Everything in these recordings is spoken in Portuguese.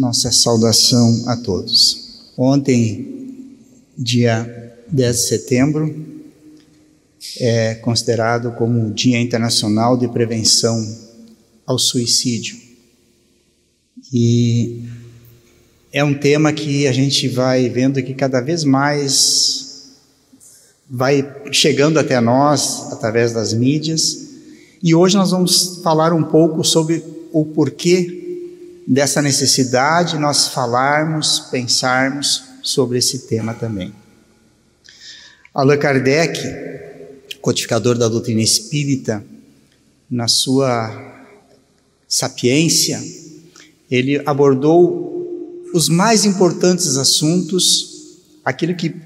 nossa saudação a todos. Ontem, dia 10 de setembro, é considerado como o Dia Internacional de Prevenção ao Suicídio. E é um tema que a gente vai vendo que cada vez mais vai chegando até nós através das mídias. E hoje nós vamos falar um pouco sobre o porquê dessa necessidade nós falarmos, pensarmos sobre esse tema também. Allan Kardec, codificador da doutrina espírita, na sua sapiência, ele abordou os mais importantes assuntos, aquilo que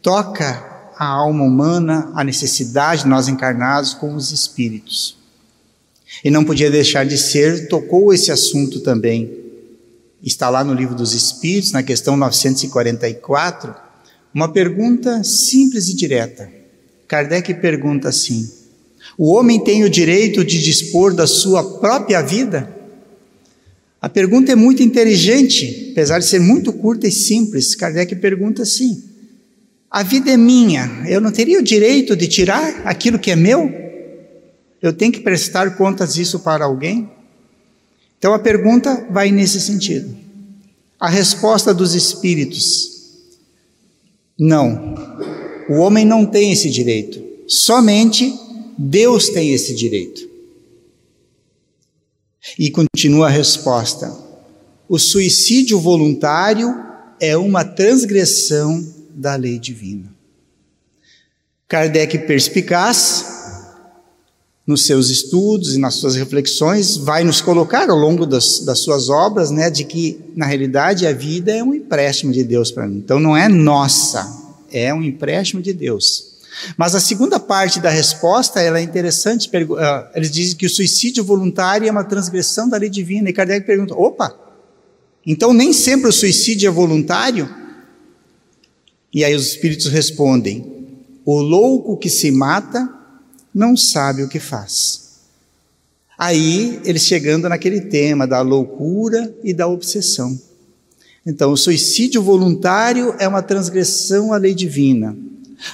toca a alma humana, a necessidade de nós encarnados com os espíritos. E não podia deixar de ser, tocou esse assunto também. Está lá no Livro dos Espíritos, na questão 944, uma pergunta simples e direta. Kardec pergunta assim: O homem tem o direito de dispor da sua própria vida? A pergunta é muito inteligente, apesar de ser muito curta e simples. Kardec pergunta assim: A vida é minha, eu não teria o direito de tirar aquilo que é meu? Eu tenho que prestar contas disso para alguém? Então a pergunta vai nesse sentido. A resposta dos espíritos: não. O homem não tem esse direito. Somente Deus tem esse direito. E continua a resposta: o suicídio voluntário é uma transgressão da lei divina. Kardec perspicaz nos seus estudos e nas suas reflexões, vai nos colocar ao longo das, das suas obras, né, de que, na realidade, a vida é um empréstimo de Deus para mim. Então, não é nossa, é um empréstimo de Deus. Mas a segunda parte da resposta ela é interessante. Ah, eles dizem que o suicídio voluntário é uma transgressão da lei divina. E Kardec pergunta: opa, então nem sempre o suicídio é voluntário? E aí os espíritos respondem: o louco que se mata não sabe o que faz. Aí eles chegando naquele tema da loucura e da obsessão. Então, o suicídio voluntário é uma transgressão à lei divina.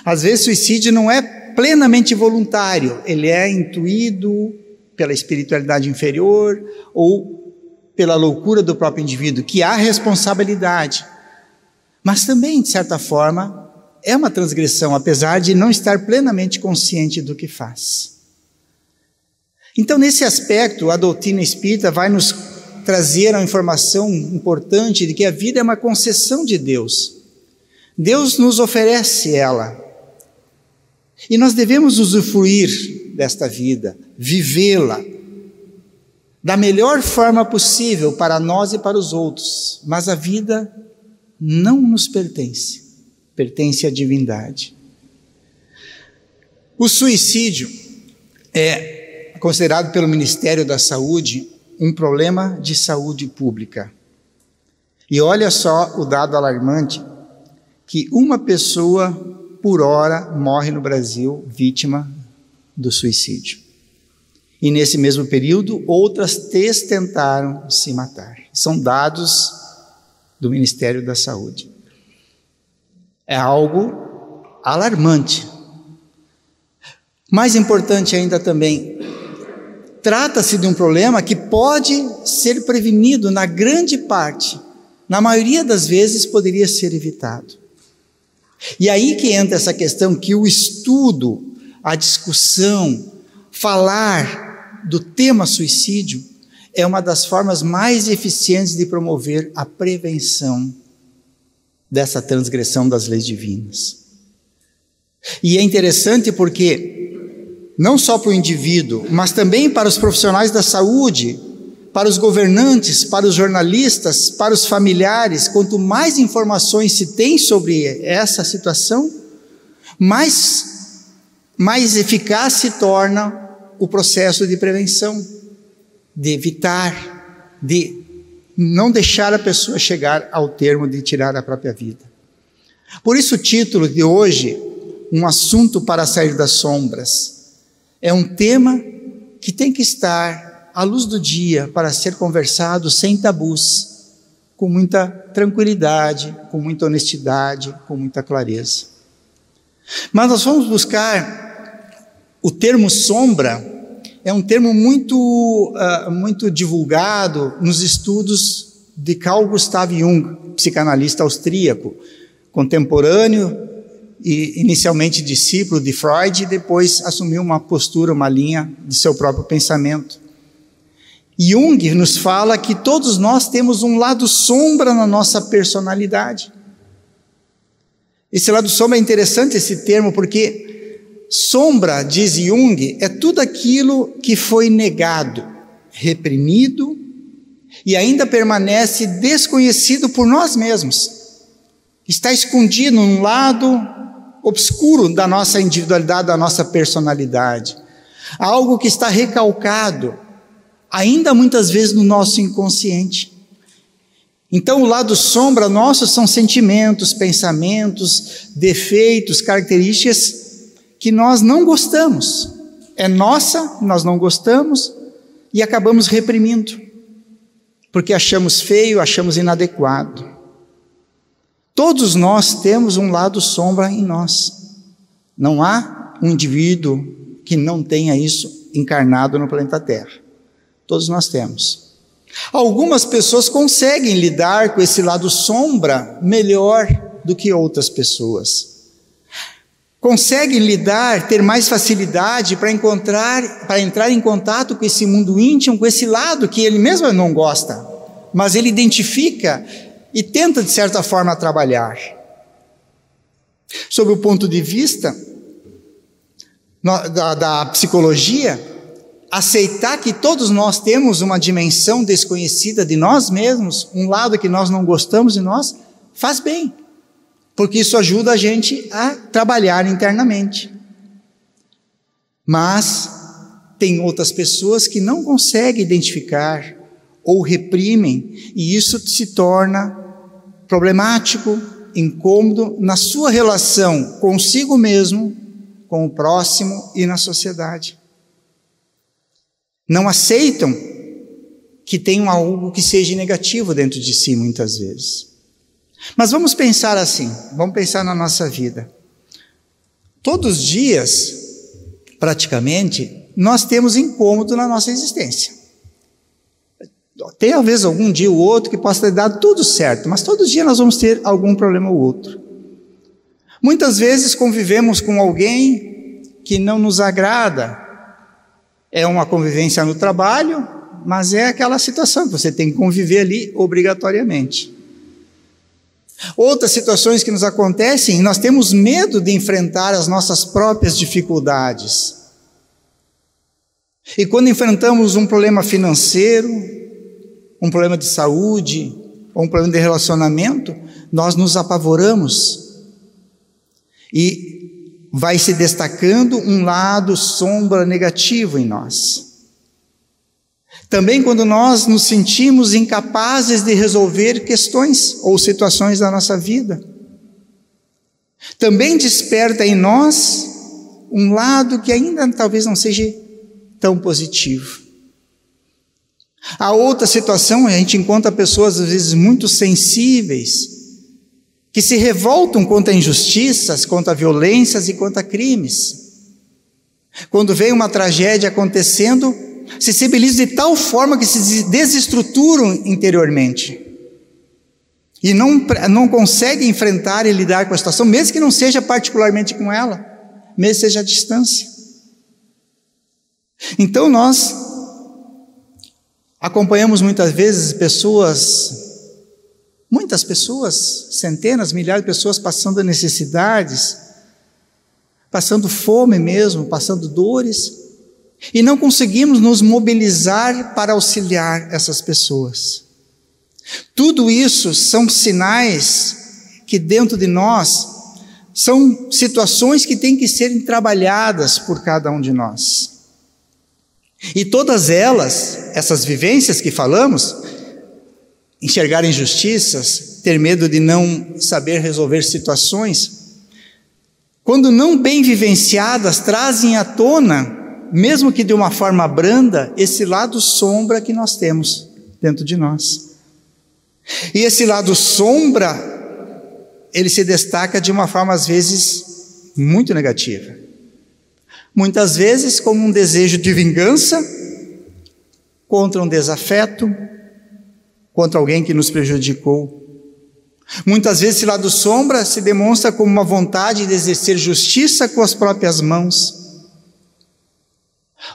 Às vezes, suicídio não é plenamente voluntário, ele é intuído pela espiritualidade inferior ou pela loucura do próprio indivíduo, que há responsabilidade. Mas também, de certa forma, é uma transgressão, apesar de não estar plenamente consciente do que faz. Então, nesse aspecto, a doutrina espírita vai nos trazer a informação importante de que a vida é uma concessão de Deus. Deus nos oferece ela. E nós devemos usufruir desta vida, vivê-la da melhor forma possível para nós e para os outros. Mas a vida não nos pertence pertence à divindade. O suicídio é considerado pelo Ministério da Saúde um problema de saúde pública. E olha só o dado alarmante que uma pessoa por hora morre no Brasil vítima do suicídio. E nesse mesmo período, outras três tentaram se matar. São dados do Ministério da Saúde é algo alarmante. Mais importante ainda também, trata-se de um problema que pode ser prevenido na grande parte, na maioria das vezes poderia ser evitado. E aí que entra essa questão que o estudo, a discussão, falar do tema suicídio é uma das formas mais eficientes de promover a prevenção dessa transgressão das leis divinas. E é interessante porque, não só para o indivíduo, mas também para os profissionais da saúde, para os governantes, para os jornalistas, para os familiares, quanto mais informações se tem sobre essa situação, mais, mais eficaz se torna o processo de prevenção, de evitar, de não deixar a pessoa chegar ao termo de tirar a própria vida. Por isso, o título de hoje, Um Assunto para Sair das Sombras, é um tema que tem que estar à luz do dia para ser conversado sem tabus, com muita tranquilidade, com muita honestidade, com muita clareza. Mas nós vamos buscar o termo sombra, é um termo muito, uh, muito divulgado nos estudos de Carl Gustav Jung, psicanalista austríaco, contemporâneo e inicialmente discípulo de Freud, e depois assumiu uma postura, uma linha de seu próprio pensamento. Jung nos fala que todos nós temos um lado sombra na nossa personalidade. Esse lado sombra é interessante esse termo porque sombra, diz Jung, é tudo aquilo que foi negado, reprimido e ainda permanece desconhecido por nós mesmos. Está escondido num lado obscuro da nossa individualidade, da nossa personalidade. Algo que está recalcado ainda muitas vezes no nosso inconsciente. Então, o lado sombra nosso são sentimentos, pensamentos, defeitos, características que nós não gostamos. É nossa, nós não gostamos e acabamos reprimindo, porque achamos feio, achamos inadequado. Todos nós temos um lado sombra em nós. Não há um indivíduo que não tenha isso encarnado no planeta Terra. Todos nós temos. Algumas pessoas conseguem lidar com esse lado sombra melhor do que outras pessoas. Conseguem lidar, ter mais facilidade para encontrar, para entrar em contato com esse mundo íntimo, com esse lado que ele mesmo não gosta, mas ele identifica e tenta de certa forma trabalhar. Sob o ponto de vista da, da psicologia, aceitar que todos nós temos uma dimensão desconhecida de nós mesmos, um lado que nós não gostamos de nós, faz bem, porque isso ajuda a gente a trabalhar internamente. Mas tem outras pessoas que não conseguem identificar ou reprimem, e isso se torna problemático, incômodo na sua relação consigo mesmo, com o próximo e na sociedade não aceitam que tenham algo que seja negativo dentro de si, muitas vezes. Mas vamos pensar assim, vamos pensar na nossa vida. Todos os dias, praticamente, nós temos incômodo na nossa existência. Tem talvez algum dia ou outro que possa ter dado tudo certo, mas todos os dias nós vamos ter algum problema ou outro. Muitas vezes convivemos com alguém que não nos agrada, é uma convivência no trabalho, mas é aquela situação que você tem que conviver ali obrigatoriamente. Outras situações que nos acontecem, nós temos medo de enfrentar as nossas próprias dificuldades. E quando enfrentamos um problema financeiro, um problema de saúde, ou um problema de relacionamento, nós nos apavoramos. E vai se destacando um lado sombra negativo em nós. Também quando nós nos sentimos incapazes de resolver questões ou situações da nossa vida. Também desperta em nós um lado que ainda talvez não seja tão positivo. A outra situação, a gente encontra pessoas às vezes muito sensíveis, que se revoltam contra injustiças, contra violências e contra crimes. Quando vem uma tragédia acontecendo, se sensibilizam de tal forma que se desestruturam interiormente. E não, não conseguem enfrentar e lidar com a situação, mesmo que não seja particularmente com ela, mesmo que seja à distância. Então nós acompanhamos muitas vezes pessoas Muitas pessoas, centenas, milhares de pessoas passando necessidades, passando fome mesmo, passando dores, e não conseguimos nos mobilizar para auxiliar essas pessoas. Tudo isso são sinais que dentro de nós são situações que têm que serem trabalhadas por cada um de nós. E todas elas, essas vivências que falamos, enxergar injustiças, ter medo de não saber resolver situações, quando não bem vivenciadas, trazem à tona, mesmo que de uma forma branda, esse lado sombra que nós temos dentro de nós. E esse lado sombra, ele se destaca de uma forma às vezes muito negativa. Muitas vezes como um desejo de vingança contra um desafeto, contra alguém que nos prejudicou. Muitas vezes esse lado sombra se demonstra como uma vontade de exercer justiça com as próprias mãos.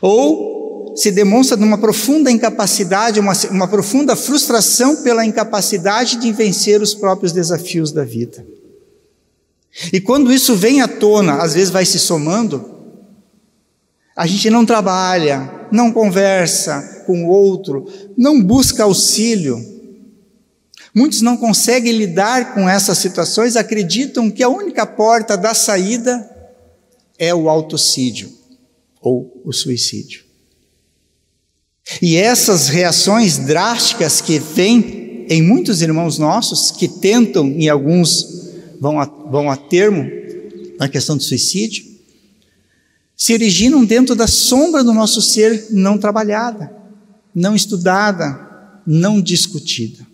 Ou se demonstra numa profunda incapacidade, uma, uma profunda frustração pela incapacidade de vencer os próprios desafios da vida. E quando isso vem à tona, às vezes vai se somando, a gente não trabalha, não conversa com o outro, não busca auxílio. Muitos não conseguem lidar com essas situações, acreditam que a única porta da saída é o autocídio ou o suicídio. E essas reações drásticas que vêm em muitos irmãos nossos, que tentam, e alguns vão a, vão a termo na questão do suicídio, se originam dentro da sombra do nosso ser não trabalhada, não estudada, não discutida.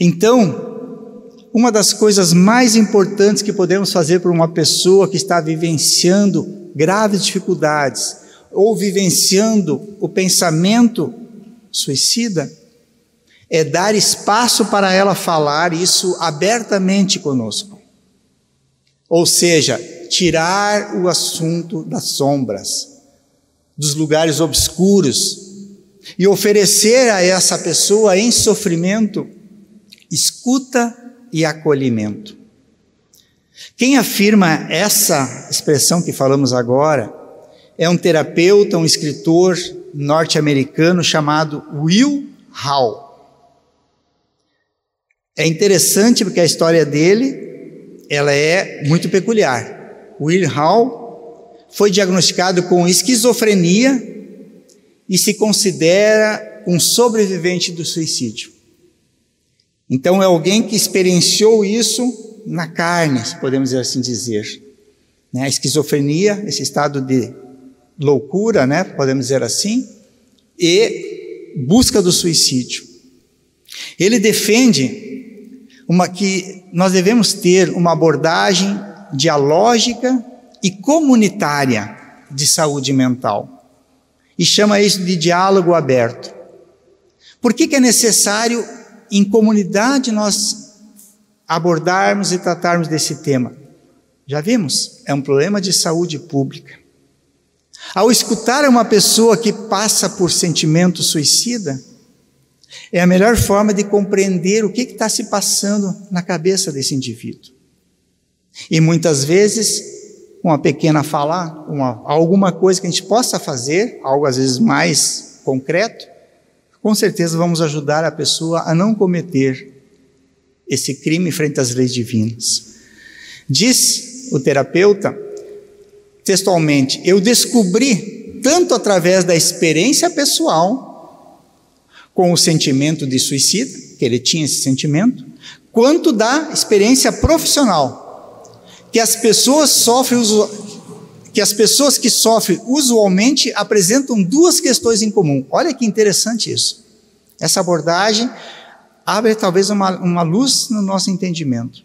Então, uma das coisas mais importantes que podemos fazer por uma pessoa que está vivenciando graves dificuldades ou vivenciando o pensamento suicida é dar espaço para ela falar isso abertamente conosco. Ou seja, tirar o assunto das sombras, dos lugares obscuros, e oferecer a essa pessoa em sofrimento escuta e acolhimento. Quem afirma essa expressão que falamos agora é um terapeuta, um escritor norte-americano chamado Will Hall. É interessante porque a história dele ela é muito peculiar. Will Hall, foi diagnosticado com esquizofrenia e se considera um sobrevivente do suicídio. Então é alguém que experienciou isso na carne, podemos assim dizer. Né? A esquizofrenia, esse estado de loucura, né? podemos dizer assim, e busca do suicídio. Ele defende uma que nós devemos ter uma abordagem dialógica e comunitária de saúde mental. E chama isso de diálogo aberto. Por que, que é necessário, em comunidade, nós abordarmos e tratarmos desse tema? Já vimos, é um problema de saúde pública. Ao escutar uma pessoa que passa por sentimento suicida, é a melhor forma de compreender o que está se passando na cabeça desse indivíduo. E muitas vezes, uma pequena fala, uma, alguma coisa que a gente possa fazer, algo às vezes mais concreto, com certeza vamos ajudar a pessoa a não cometer esse crime frente às leis divinas. Diz o terapeuta, textualmente, eu descobri, tanto através da experiência pessoal, com o sentimento de suicida, que ele tinha esse sentimento, quanto da experiência profissional, que as pessoas sofrem que as pessoas que sofrem usualmente apresentam duas questões em comum. Olha que interessante isso. Essa abordagem abre talvez uma, uma luz no nosso entendimento.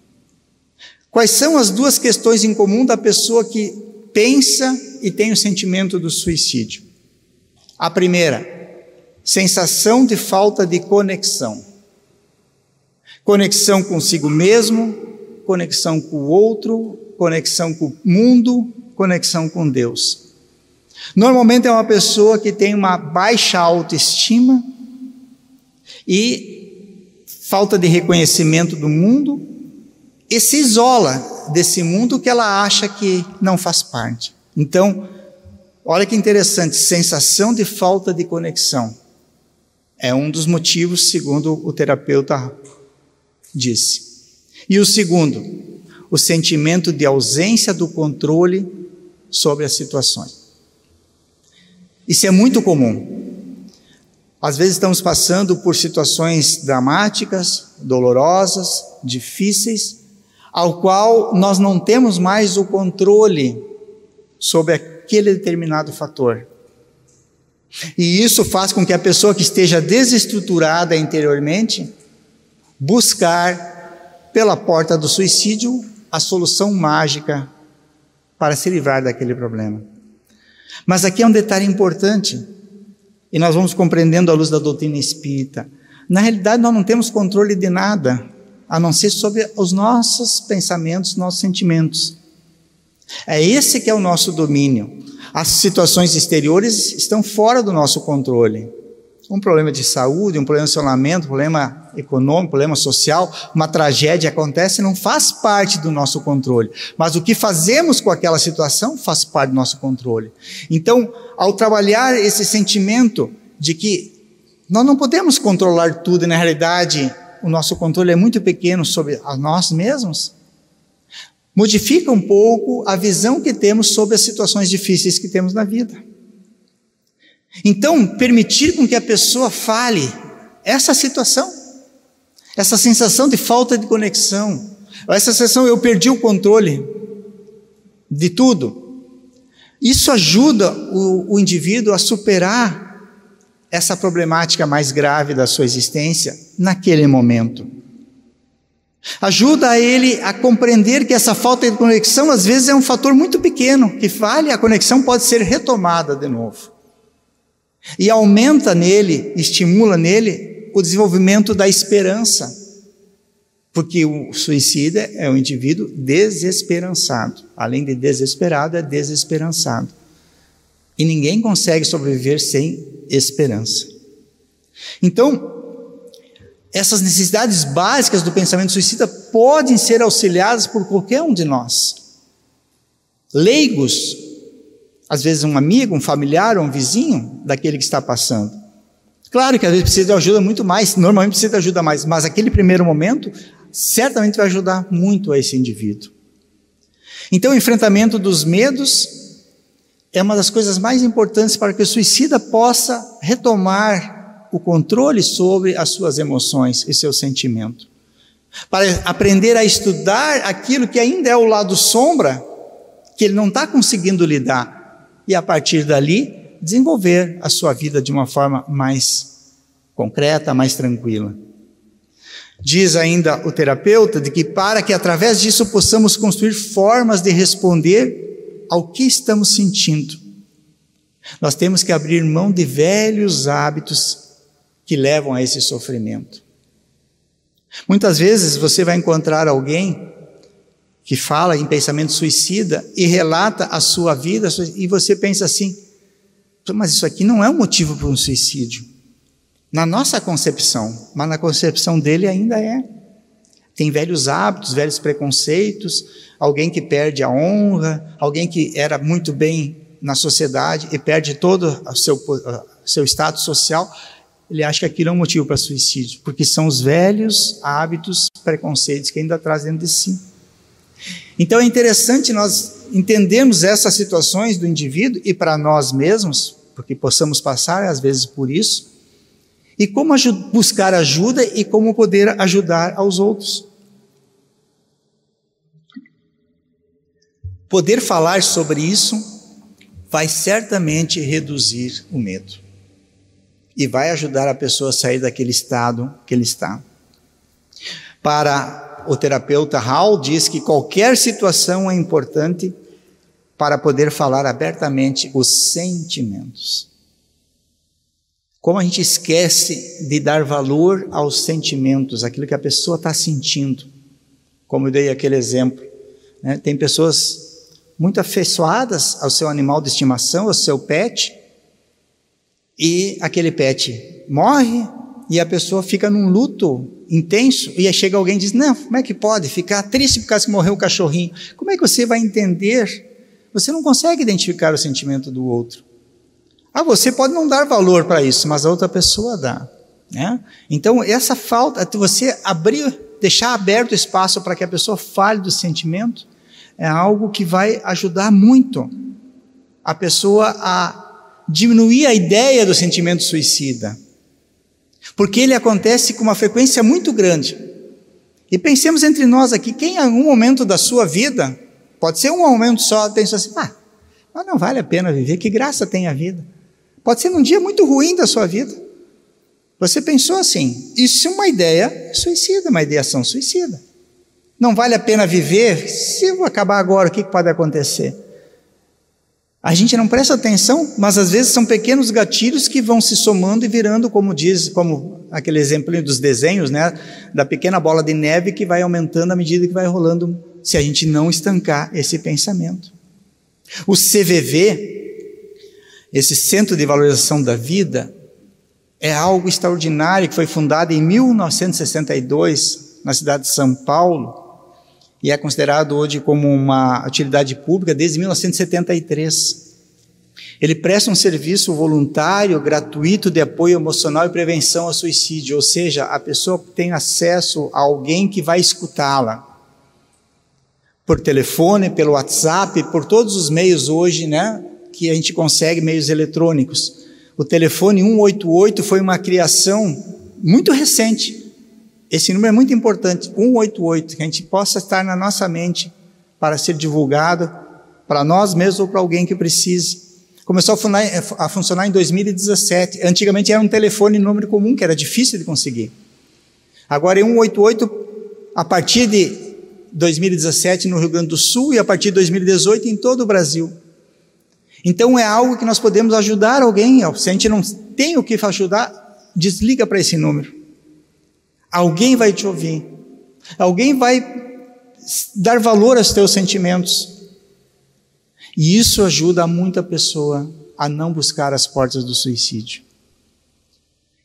Quais são as duas questões em comum da pessoa que pensa e tem o sentimento do suicídio? A primeira, sensação de falta de conexão. Conexão consigo mesmo, conexão com o outro, conexão com o mundo, conexão com Deus. Normalmente é uma pessoa que tem uma baixa autoestima e falta de reconhecimento do mundo e se isola desse mundo que ela acha que não faz parte. Então, olha que interessante, sensação de falta de conexão. É um dos motivos, segundo o terapeuta disse. E o segundo, o sentimento de ausência do controle sobre as situações. Isso é muito comum. Às vezes estamos passando por situações dramáticas, dolorosas, difíceis, ao qual nós não temos mais o controle sobre aquele determinado fator. E isso faz com que a pessoa que esteja desestruturada interiormente buscar pela porta do suicídio a solução mágica para se livrar daquele problema. Mas aqui é um detalhe importante, e nós vamos compreendendo à luz da doutrina espírita. Na realidade, nós não temos controle de nada, a não ser sobre os nossos pensamentos, nossos sentimentos. É esse que é o nosso domínio. As situações exteriores estão fora do nosso controle. Um problema de saúde, um problema de relacionamento, um problema econômico, um problema social, uma tragédia acontece, não faz parte do nosso controle. Mas o que fazemos com aquela situação faz parte do nosso controle. Então, ao trabalhar esse sentimento de que nós não podemos controlar tudo e, na realidade, o nosso controle é muito pequeno sobre nós mesmos, modifica um pouco a visão que temos sobre as situações difíceis que temos na vida. Então, permitir com que a pessoa fale essa situação, essa sensação de falta de conexão, essa sensação eu perdi o controle de tudo, isso ajuda o, o indivíduo a superar essa problemática mais grave da sua existência naquele momento. Ajuda ele a compreender que essa falta de conexão às vezes é um fator muito pequeno, que falha, a conexão pode ser retomada de novo. E aumenta nele, estimula nele o desenvolvimento da esperança. Porque o suicida é um indivíduo desesperançado. Além de desesperado, é desesperançado. E ninguém consegue sobreviver sem esperança. Então, essas necessidades básicas do pensamento suicida podem ser auxiliadas por qualquer um de nós. Leigos, às vezes um amigo, um familiar ou um vizinho daquele que está passando. Claro que às vezes precisa de ajuda muito mais, normalmente precisa de ajuda mais, mas aquele primeiro momento certamente vai ajudar muito a esse indivíduo. Então, o enfrentamento dos medos é uma das coisas mais importantes para que o suicida possa retomar o controle sobre as suas emoções e seu sentimento. Para aprender a estudar aquilo que ainda é o lado sombra, que ele não está conseguindo lidar, e a partir dali desenvolver a sua vida de uma forma mais concreta, mais tranquila. Diz ainda o terapeuta de que para que através disso possamos construir formas de responder ao que estamos sentindo, nós temos que abrir mão de velhos hábitos que levam a esse sofrimento. Muitas vezes você vai encontrar alguém que fala em pensamento suicida e relata a sua vida, e você pensa assim: mas isso aqui não é um motivo para um suicídio. Na nossa concepção, mas na concepção dele ainda é. Tem velhos hábitos, velhos preconceitos, alguém que perde a honra, alguém que era muito bem na sociedade e perde todo o seu, seu status social ele acha que aquilo é um motivo para suicídio, porque são os velhos hábitos, preconceitos que ainda traz dentro de si. Então é interessante nós entendermos essas situações do indivíduo e para nós mesmos, porque possamos passar às vezes por isso, e como buscar ajuda e como poder ajudar aos outros. Poder falar sobre isso vai certamente reduzir o medo e vai ajudar a pessoa a sair daquele estado que ele está. Para o terapeuta Hall, diz que qualquer situação é importante para poder falar abertamente os sentimentos. Como a gente esquece de dar valor aos sentimentos, aquilo que a pessoa está sentindo. Como eu dei aquele exemplo. Né? Tem pessoas muito afeiçoadas ao seu animal de estimação, ao seu pet, e aquele pet morre e a pessoa fica num luto intenso e aí chega alguém e diz: Não, como é que pode ficar triste por causa que morreu o cachorrinho? Como é que você vai entender? Você não consegue identificar o sentimento do outro. Ah, você pode não dar valor para isso, mas a outra pessoa dá. Né? Então, essa falta, você abrir, deixar aberto espaço para que a pessoa fale do sentimento, é algo que vai ajudar muito a pessoa a diminuir a ideia do sentimento suicida, porque ele acontece com uma frequência muito grande. E pensemos entre nós aqui, quem em algum momento da sua vida, pode ser um momento só, pensou assim, ah, mas não vale a pena viver, que graça tem a vida. Pode ser num dia muito ruim da sua vida. Você pensou assim, isso é uma ideia suicida, uma ideação suicida. Não vale a pena viver? Se eu acabar agora, o que pode acontecer? A gente não presta atenção, mas às vezes são pequenos gatilhos que vão se somando e virando, como diz, como aquele exemplo dos desenhos, né, da pequena bola de neve que vai aumentando à medida que vai rolando, se a gente não estancar esse pensamento. O CVV, esse Centro de Valorização da Vida, é algo extraordinário que foi fundado em 1962 na cidade de São Paulo e é considerado hoje como uma utilidade pública desde 1973. Ele presta um serviço voluntário, gratuito de apoio emocional e prevenção ao suicídio, ou seja, a pessoa tem acesso a alguém que vai escutá-la. Por telefone, pelo WhatsApp, por todos os meios hoje, né, que a gente consegue, meios eletrônicos. O telefone 188 foi uma criação muito recente, esse número é muito importante, 188, que a gente possa estar na nossa mente para ser divulgado para nós mesmos ou para alguém que precise. Começou a funcionar em 2017. Antigamente era um telefone número comum, que era difícil de conseguir. Agora é 188 a partir de 2017 no Rio Grande do Sul e a partir de 2018 em todo o Brasil. Então é algo que nós podemos ajudar alguém. Se a gente não tem o que ajudar, desliga para esse número. Alguém vai te ouvir. Alguém vai dar valor aos teus sentimentos. E isso ajuda muita pessoa a não buscar as portas do suicídio.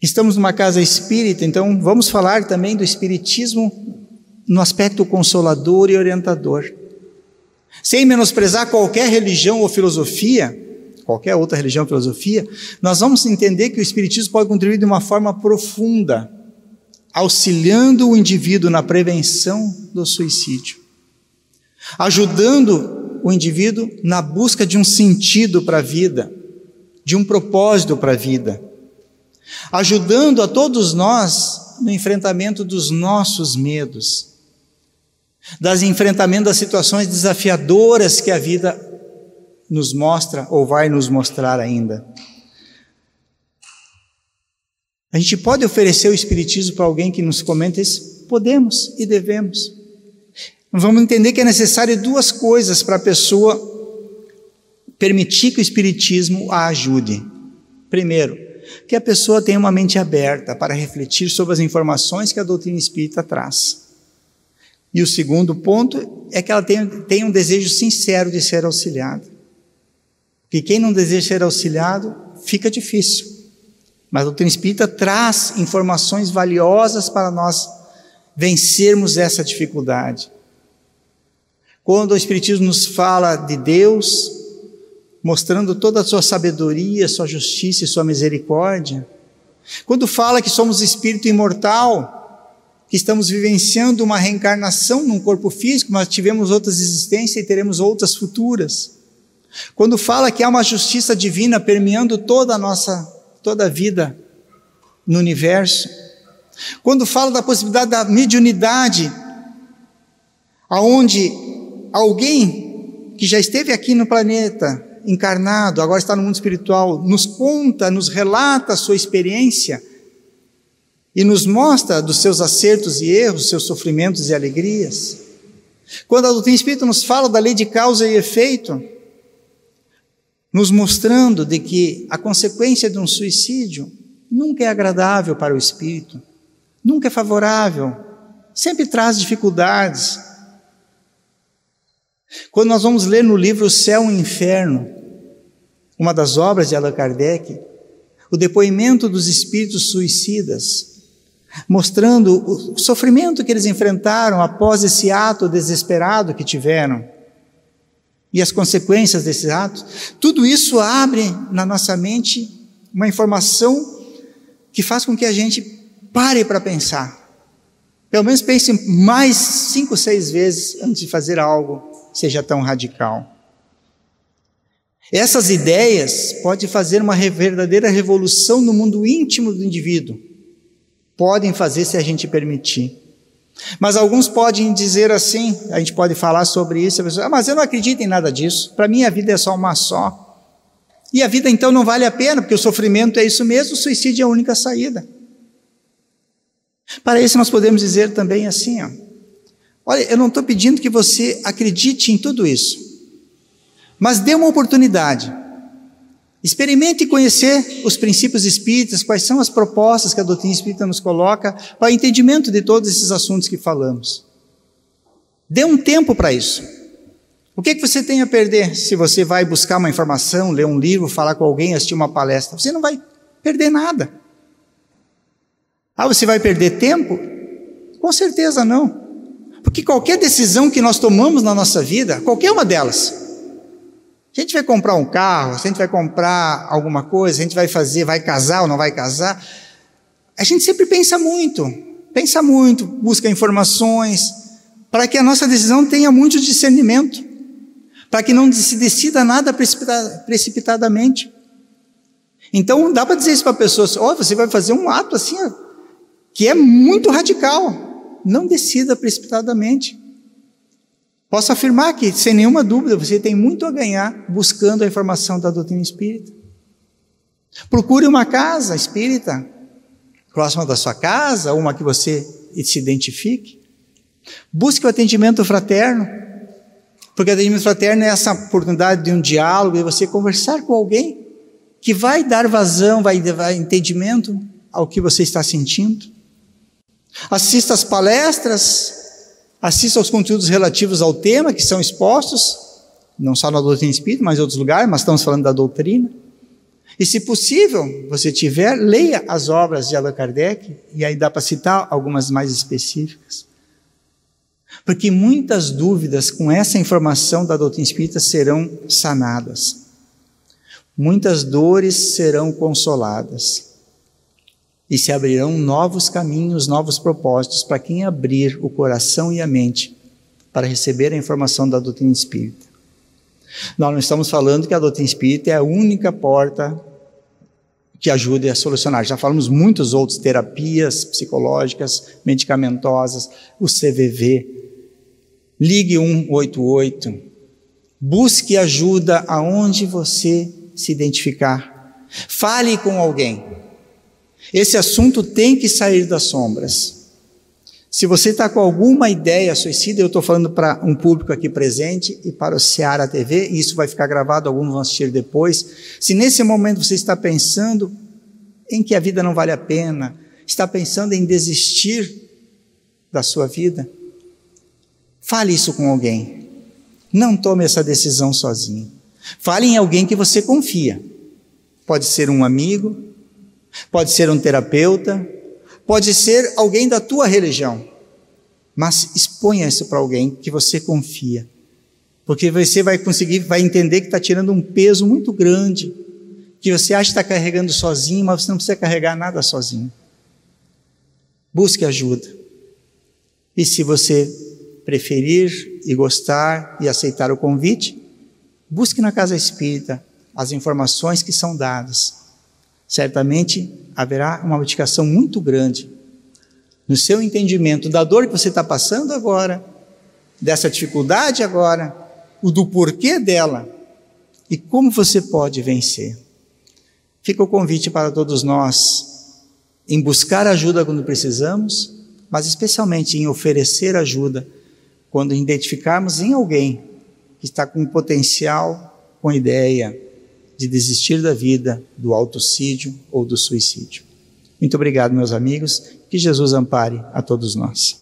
Estamos numa casa espírita, então vamos falar também do espiritismo no aspecto consolador e orientador. Sem menosprezar qualquer religião ou filosofia, qualquer outra religião ou filosofia, nós vamos entender que o espiritismo pode contribuir de uma forma profunda auxiliando o indivíduo na prevenção do suicídio, ajudando o indivíduo na busca de um sentido para a vida, de um propósito para a vida, ajudando a todos nós no enfrentamento dos nossos medos, das enfrentamento das situações desafiadoras que a vida nos mostra ou vai nos mostrar ainda. A gente pode oferecer o Espiritismo para alguém que nos comenta isso? Podemos e devemos. Vamos entender que é necessário duas coisas para a pessoa permitir que o Espiritismo a ajude. Primeiro, que a pessoa tenha uma mente aberta para refletir sobre as informações que a doutrina espírita traz. E o segundo ponto é que ela tenha, tenha um desejo sincero de ser auxiliada. Porque quem não deseja ser auxiliado, fica difícil. Mas a doutrina espírita traz informações valiosas para nós vencermos essa dificuldade. Quando o Espiritismo nos fala de Deus, mostrando toda a sua sabedoria, sua justiça e sua misericórdia, quando fala que somos espírito imortal, que estamos vivenciando uma reencarnação num corpo físico, mas tivemos outras existências e teremos outras futuras. Quando fala que há uma justiça divina permeando toda a nossa toda a vida no universo. Quando fala da possibilidade da mediunidade, aonde alguém que já esteve aqui no planeta, encarnado, agora está no mundo espiritual, nos conta, nos relata a sua experiência e nos mostra dos seus acertos e erros, seus sofrimentos e alegrias. Quando a doutrina espírita nos fala da lei de causa e efeito, nos mostrando de que a consequência de um suicídio nunca é agradável para o espírito, nunca é favorável, sempre traz dificuldades. Quando nós vamos ler no livro O Céu e o Inferno, uma das obras de Allan Kardec, o depoimento dos espíritos suicidas, mostrando o sofrimento que eles enfrentaram após esse ato desesperado que tiveram e as consequências desses atos, tudo isso abre na nossa mente uma informação que faz com que a gente pare para pensar. Pelo menos pense mais cinco, seis vezes antes de fazer algo seja tão radical. Essas ideias podem fazer uma verdadeira revolução no mundo íntimo do indivíduo. Podem fazer se a gente permitir. Mas alguns podem dizer assim, a gente pode falar sobre isso, a pessoa, ah, mas eu não acredito em nada disso, para mim a vida é só uma só. E a vida então não vale a pena, porque o sofrimento é isso mesmo, o suicídio é a única saída. Para isso, nós podemos dizer também assim: ó, olha, eu não estou pedindo que você acredite em tudo isso, mas dê uma oportunidade. Experimente conhecer os princípios espíritas, quais são as propostas que a doutrina espírita nos coloca para o entendimento de todos esses assuntos que falamos. Dê um tempo para isso. O que, que você tem a perder se você vai buscar uma informação, ler um livro, falar com alguém, assistir uma palestra? Você não vai perder nada. Ah, você vai perder tempo? Com certeza não. Porque qualquer decisão que nós tomamos na nossa vida, qualquer uma delas, a gente vai comprar um carro, a gente vai comprar alguma coisa, a gente vai fazer, vai casar ou não vai casar, a gente sempre pensa muito, pensa muito, busca informações, para que a nossa decisão tenha muito discernimento, para que não se decida nada precipitadamente. Então, dá para dizer isso para a pessoa: ó, oh, você vai fazer um ato assim, que é muito radical. Não decida precipitadamente. Posso afirmar que, sem nenhuma dúvida, você tem muito a ganhar buscando a informação da doutrina espírita. Procure uma casa espírita próxima da sua casa, uma que você se identifique. Busque o atendimento fraterno, porque o atendimento fraterno é essa oportunidade de um diálogo, de você conversar com alguém que vai dar vazão, vai dar entendimento ao que você está sentindo. Assista às palestras, assista aos conteúdos relativos ao tema que são expostos, não só na doutrina espírita, mas em outros lugares, mas estamos falando da doutrina. E se possível, você tiver, leia as obras de Allan Kardec, e aí dá para citar algumas mais específicas. Porque muitas dúvidas com essa informação da doutrina espírita serão sanadas. Muitas dores serão consoladas e se abrirão novos caminhos, novos propósitos para quem abrir o coração e a mente para receber a informação da doutrina espírita. Nós não estamos falando que a doutrina espírita é a única porta que ajude a solucionar. Já falamos muitos outros terapias psicológicas, medicamentosas, o CVV. Ligue 188. Busque ajuda aonde você se identificar. Fale com alguém. Esse assunto tem que sair das sombras. Se você está com alguma ideia suicida, eu estou falando para um público aqui presente e para o Seara TV, e isso vai ficar gravado, alguns vão assistir depois. Se nesse momento você está pensando em que a vida não vale a pena, está pensando em desistir da sua vida, fale isso com alguém. Não tome essa decisão sozinho. Fale em alguém que você confia. Pode ser um amigo, Pode ser um terapeuta, pode ser alguém da tua religião. Mas exponha isso para alguém que você confia. Porque você vai conseguir, vai entender que está tirando um peso muito grande, que você acha que está carregando sozinho, mas você não precisa carregar nada sozinho. Busque ajuda. E se você preferir e gostar e aceitar o convite, busque na casa espírita as informações que são dadas certamente haverá uma modificação muito grande no seu entendimento da dor que você está passando agora, dessa dificuldade agora, o do porquê dela e como você pode vencer. Fica o convite para todos nós em buscar ajuda quando precisamos, mas especialmente em oferecer ajuda quando identificarmos em alguém que está com potencial, com ideia, de desistir da vida, do autocídio ou do suicídio. Muito obrigado, meus amigos. Que Jesus ampare a todos nós.